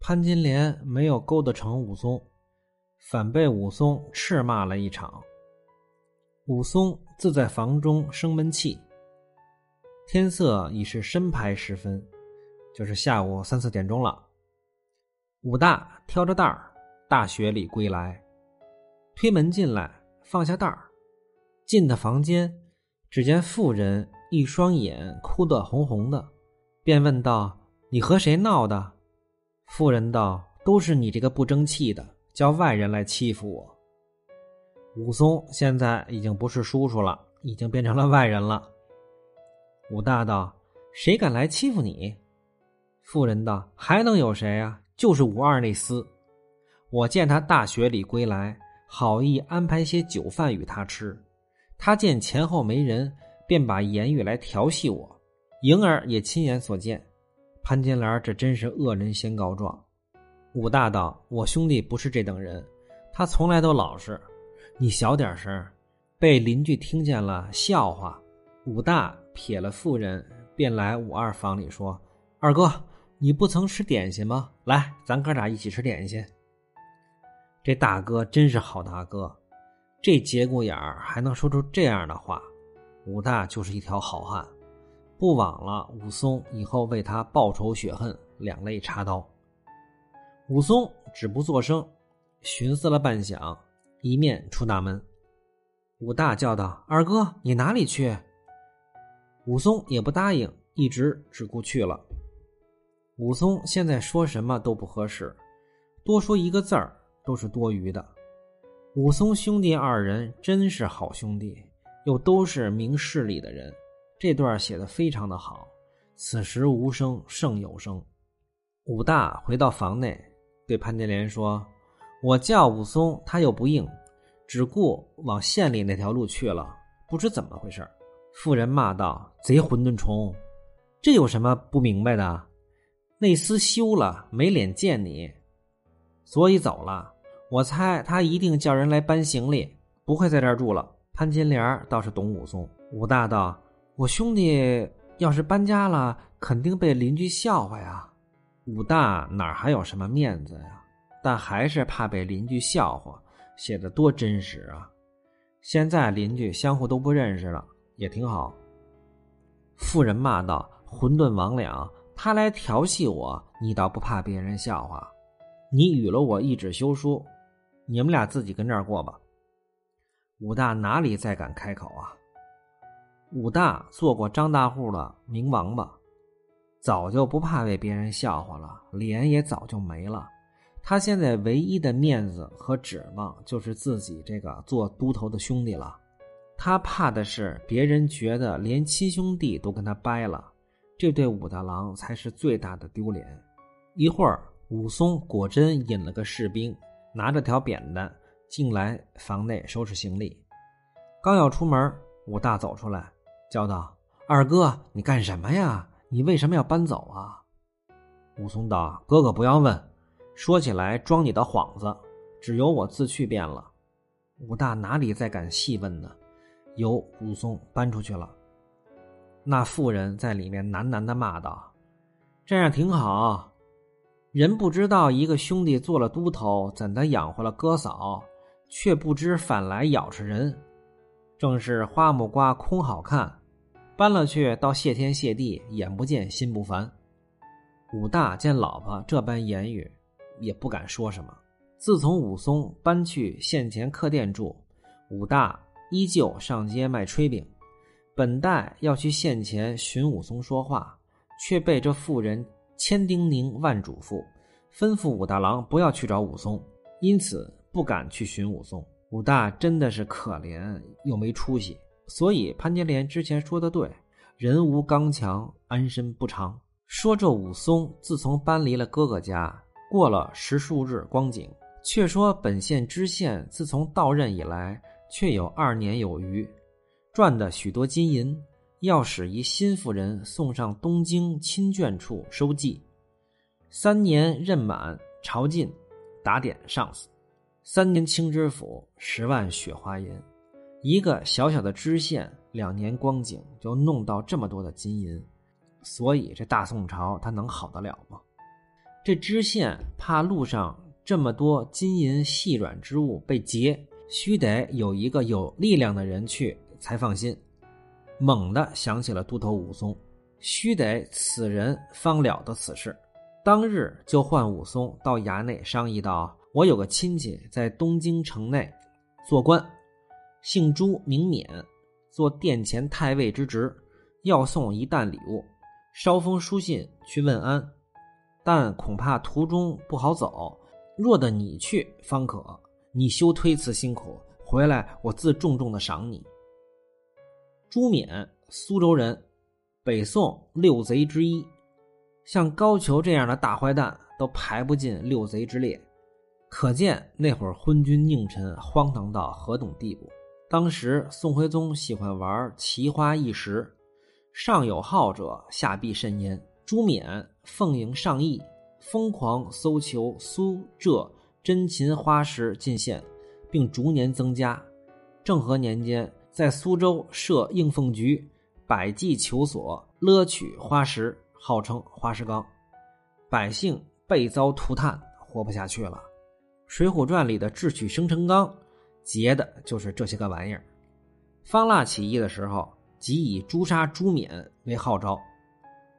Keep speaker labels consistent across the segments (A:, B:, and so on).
A: 潘金莲没有勾搭成武松，反被武松斥骂了一场。武松自在房中生闷气。天色已是深牌时分，就是下午三四点钟了。武大挑着担儿，大雪里归来，推门进来，放下担儿，进的房间，只见妇人一双眼哭得红红的，便问道：“你和谁闹的？”妇人道：“都是你这个不争气的，叫外人来欺负我。”武松现在已经不是叔叔了，已经变成了外人了。武大道：“谁敢来欺负你？”妇人道：“还能有谁啊？就是武二那厮。我见他大雪里归来，好意安排些酒饭与他吃。他见前后没人，便把言语来调戏我。莹儿也亲眼所见。潘金莲这真是恶人先告状。”武大道：“我兄弟不是这等人，他从来都老实。你小点声，被邻居听见了，笑话。”武大。撇了妇人，便来武二房里说：“二哥，你不曾吃点心吗？来，咱哥俩一起吃点心。”这大哥真是好大哥，这节骨眼儿还能说出这样的话。武大就是一条好汉，不枉了武松以后为他报仇雪恨，两肋插刀。武松止不作声，寻思了半晌，一面出大门。武大叫道：“二哥，你哪里去？”武松也不答应，一直只顾去了。武松现在说什么都不合适，多说一个字儿都是多余的。武松兄弟二人真是好兄弟，又都是明事理的人，这段写的非常的好。此时无声胜有声。武大回到房内，对潘金莲说：“我叫武松，他又不应，只顾往县里那条路去了，不知怎么回事。”妇人骂道：“贼混沌虫，这有什么不明白的？那厮休了，没脸见你，所以走了。我猜他一定叫人来搬行李，不会在这儿住了。”潘金莲倒是懂武松。武大道：“我兄弟要是搬家了，肯定被邻居笑话呀。”武大哪还有什么面子呀？但还是怕被邻居笑话，写的多真实啊！现在邻居相互都不认识了。也挺好。妇人骂道：“混沌魍魉，他来调戏我，你倒不怕别人笑话？你与了我一纸休书，你们俩自己跟这儿过吧。”武大哪里再敢开口啊？武大做过张大户的明王八，早就不怕被别人笑话了，脸也早就没了。他现在唯一的面子和指望，就是自己这个做都头的兄弟了。他怕的是别人觉得连亲兄弟都跟他掰了，这对武大郎才是最大的丢脸。一会儿，武松果真引了个士兵，拿着条扁担进来房内收拾行李。刚要出门，武大走出来，叫道：“二哥，你干什么呀？你为什么要搬走啊？”武松道：“哥哥不要问，说起来装你的幌子，只有我自去便了。”武大哪里再敢细问呢？由武松搬出去了。那妇人在里面喃喃的骂道：“这样挺好，人不知道一个兄弟做了都头，怎的养活了哥嫂，却不知反来咬吃人，正是花木瓜空好看，搬了去倒谢天谢地，眼不见心不烦。”武大见老婆这般言语，也不敢说什么。自从武松搬去县前客店住，武大。依旧上街卖炊饼，本待要去县前寻武松说话，却被这妇人千叮咛万嘱咐，吩咐武大郎不要去找武松，因此不敢去寻武松。武大真的是可怜又没出息，所以潘金莲之前说的对，人无刚强，安身不长。说这武松自从搬离了哥哥家，过了十数日光景，却说本县知县自从到任以来。却有二年有余，赚的许多金银，要使一新妇人送上东京亲眷处收寄。三年任满朝觐，打点上司。三年清知府十万雪花银，一个小小的知县，两年光景就弄到这么多的金银，所以这大宋朝他能好得了吗？这知县怕路上这么多金银细软之物被劫，须得有一个有力量的人去才放心。猛地想起了都头武松，须得此人方了得此事。当日就唤武松到衙内商议道：“我有个亲戚在东京城内做官，姓朱名冕，做殿前太尉之职，要送一担礼物，捎封书信去问安，但恐怕途中不好走，若得你去方可。你休推辞辛苦，回来我自重重的赏你。”朱冕，苏州人，北宋六贼之一。像高俅这样的大坏蛋都排不进六贼之列，可见那会儿昏君佞臣荒唐到何等地步。当时宋徽宗喜欢玩奇花异石，上有好者，下必甚焉。朱冕奉迎上意，疯狂搜求苏浙珍禽花石进献，并逐年增加。政和年间。在苏州设应凤局，百计求索勒取花石，号称花石纲。百姓被遭涂炭，活不下去了。《水浒传》里的智取生辰纲，劫的就是这些个玩意儿。方腊起义的时候，即以诛杀朱冕为号召。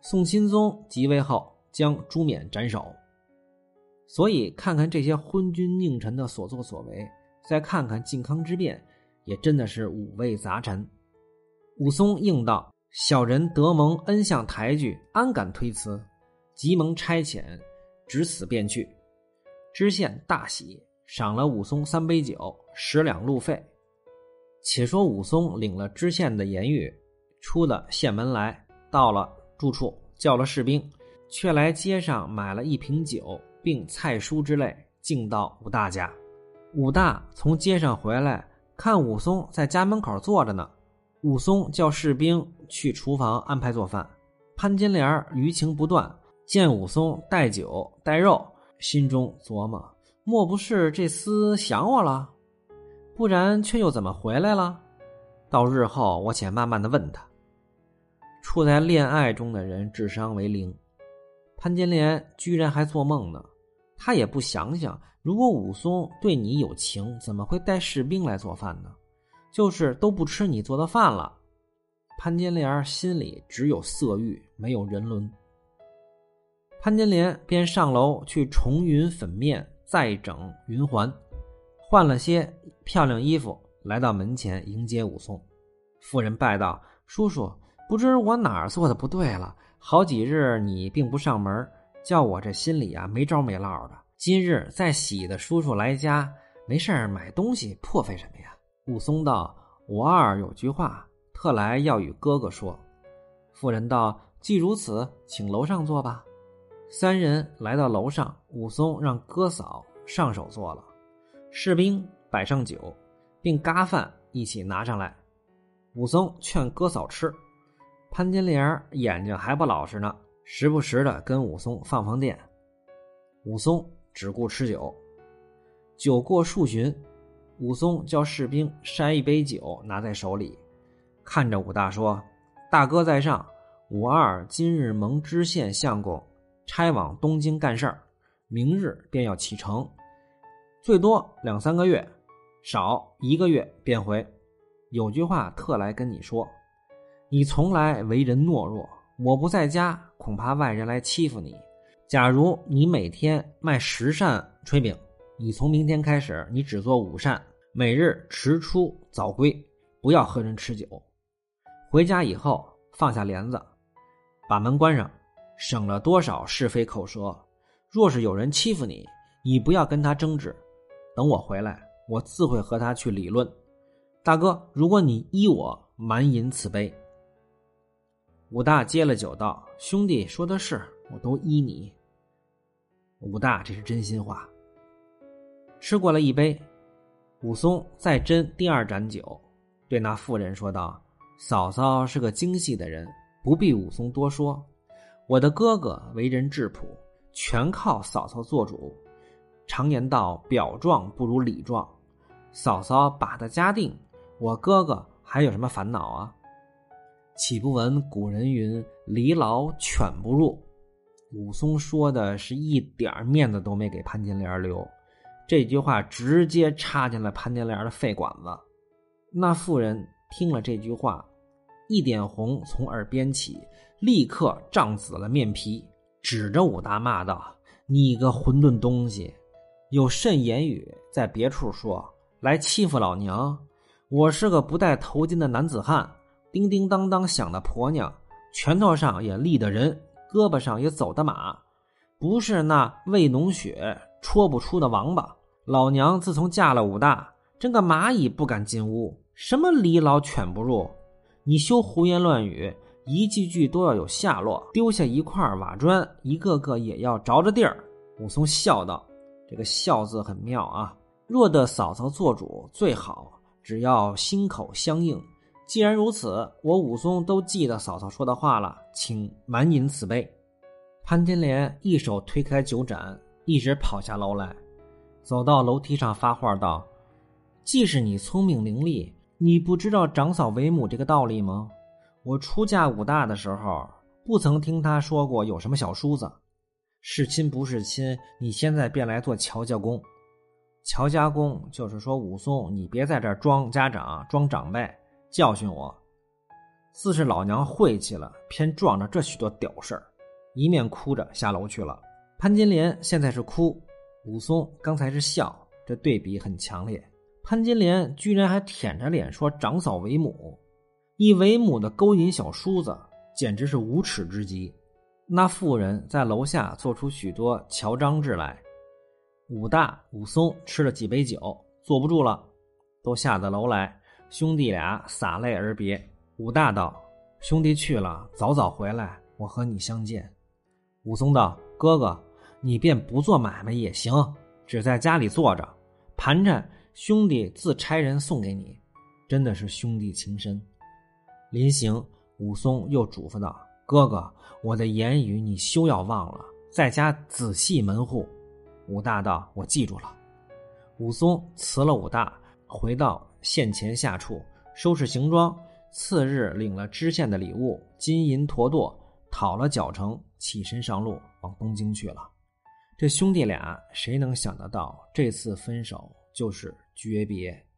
A: 宋钦宗即位后，将朱冕斩首。所以，看看这些昏君佞臣的所作所为，再看看靖康之变。也真的是五味杂陈。武松应道：“小人得蒙恩相抬举，安敢推辞？急蒙差遣，只此便去。”知县大喜，赏了武松三杯酒，十两路费。且说武松领了知县的言语，出了县门来，到了住处，叫了士兵，却来街上买了一瓶酒，并菜蔬之类，敬到武大家。武大从街上回来。看武松在家门口坐着呢，武松叫士兵去厨房安排做饭。潘金莲余情不断，见武松带酒带肉，心中琢磨：莫不是这厮想我了？不然却又怎么回来了？到日后我且慢慢的问他。处在恋爱中的人智商为零，潘金莲居然还做梦呢。他也不想想。如果武松对你有情，怎么会带士兵来做饭呢？就是都不吃你做的饭了。潘金莲心里只有色欲，没有人伦。潘金莲便上楼去重云粉面，再整云环，换了些漂亮衣服，来到门前迎接武松。妇人拜道：“叔叔，不知我哪儿做的不对了？好几日你并不上门，叫我这心里啊没着没落的。”今日在喜的叔叔来家，没事买东西，破费什么呀？武松道：“我二有句话，特来要与哥哥说。”妇人道：“既如此，请楼上坐吧。”三人来到楼上，武松让哥嫂上手做了，士兵摆上酒，并嘎饭一起拿上来。武松劝哥嫂吃，潘金莲眼睛还不老实呢，时不时的跟武松放放电。武松。只顾吃酒，酒过数巡，武松叫士兵筛一杯酒，拿在手里，看着武大说：“大哥在上，武二今日蒙知县相公差往东京干事儿，明日便要启程，最多两三个月，少一个月便回。有句话特来跟你说，你从来为人懦弱，我不在家，恐怕外人来欺负你。”假如你每天卖十扇炊饼，你从明天开始，你只做五扇，每日迟出早归，不要和人吃酒。回家以后放下帘子，把门关上，省了多少是非口舌。若是有人欺负你，你不要跟他争执，等我回来，我自会和他去理论。大哥，如果你依我，满饮此杯。武大接了酒道：“兄弟说的是，我都依你。”武大，这是真心话。吃过了一杯，武松再斟第二盏酒，对那妇人说道：“嫂嫂是个精细的人，不必武松多说。我的哥哥为人质朴，全靠嫂嫂做主。常言道，表壮不如里壮。嫂嫂把他家定，我哥哥还有什么烦恼啊？岂不闻古人云：‘离牢犬不入’？”武松说的是一点面子都没给潘金莲留，这句话直接插进了潘金莲的肺管子。那妇人听了这句话，一点红从耳边起，立刻涨紫了面皮，指着武大骂道：“你个混沌东西，有甚言语在别处说，来欺负老娘？我是个不戴头巾的男子汉，叮叮当当响的婆娘，拳头上也立的人。”胳膊上也走的马，不是那未脓血戳不出的王八。老娘自从嫁了武大，真个蚂蚁不敢进屋，什么离老犬不入。你休胡言乱语，一句句都要有下落。丢下一块瓦砖，一个个也要着着地儿。武松笑道：“这个笑字很妙啊。若得嫂嫂做主最好，只要心口相应。”既然如此，我武松都记得嫂嫂说的话了，请满饮此杯。潘金莲一手推开酒盏，一直跑下楼来，走到楼梯上发话道：“既是你聪明伶俐，你不知道长嫂为母这个道理吗？我出嫁武大的时候，不曾听他说过有什么小叔子，是亲不是亲，你现在便来做乔家公。乔家公就是说武松，你别在这儿装家长，装长辈。”教训我，自是老娘晦气了，偏撞着这许多屌事儿，一面哭着下楼去了。潘金莲现在是哭，武松刚才是笑，这对比很强烈。潘金莲居然还舔着脸说长嫂为母，以为母的勾引小叔子，简直是无耻之极。那妇人在楼下做出许多乔张志来，武大、武松吃了几杯酒，坐不住了，都下得楼来。兄弟俩洒泪而别。武大道：“兄弟去了，早早回来，我和你相见。”武松道：“哥哥，你便不做买卖也行，只在家里坐着，盘缠兄弟自差人送给你，真的是兄弟情深。”临行，武松又嘱咐道：“哥哥，我的言语你休要忘了，在家仔细门户。”武大道：“我记住了。”武松辞了武大，回到。县前下处收拾行装，次日领了知县的礼物，金银坨坨，讨了脚程，起身上路往东京去了。这兄弟俩谁能想得到，这次分手就是诀别。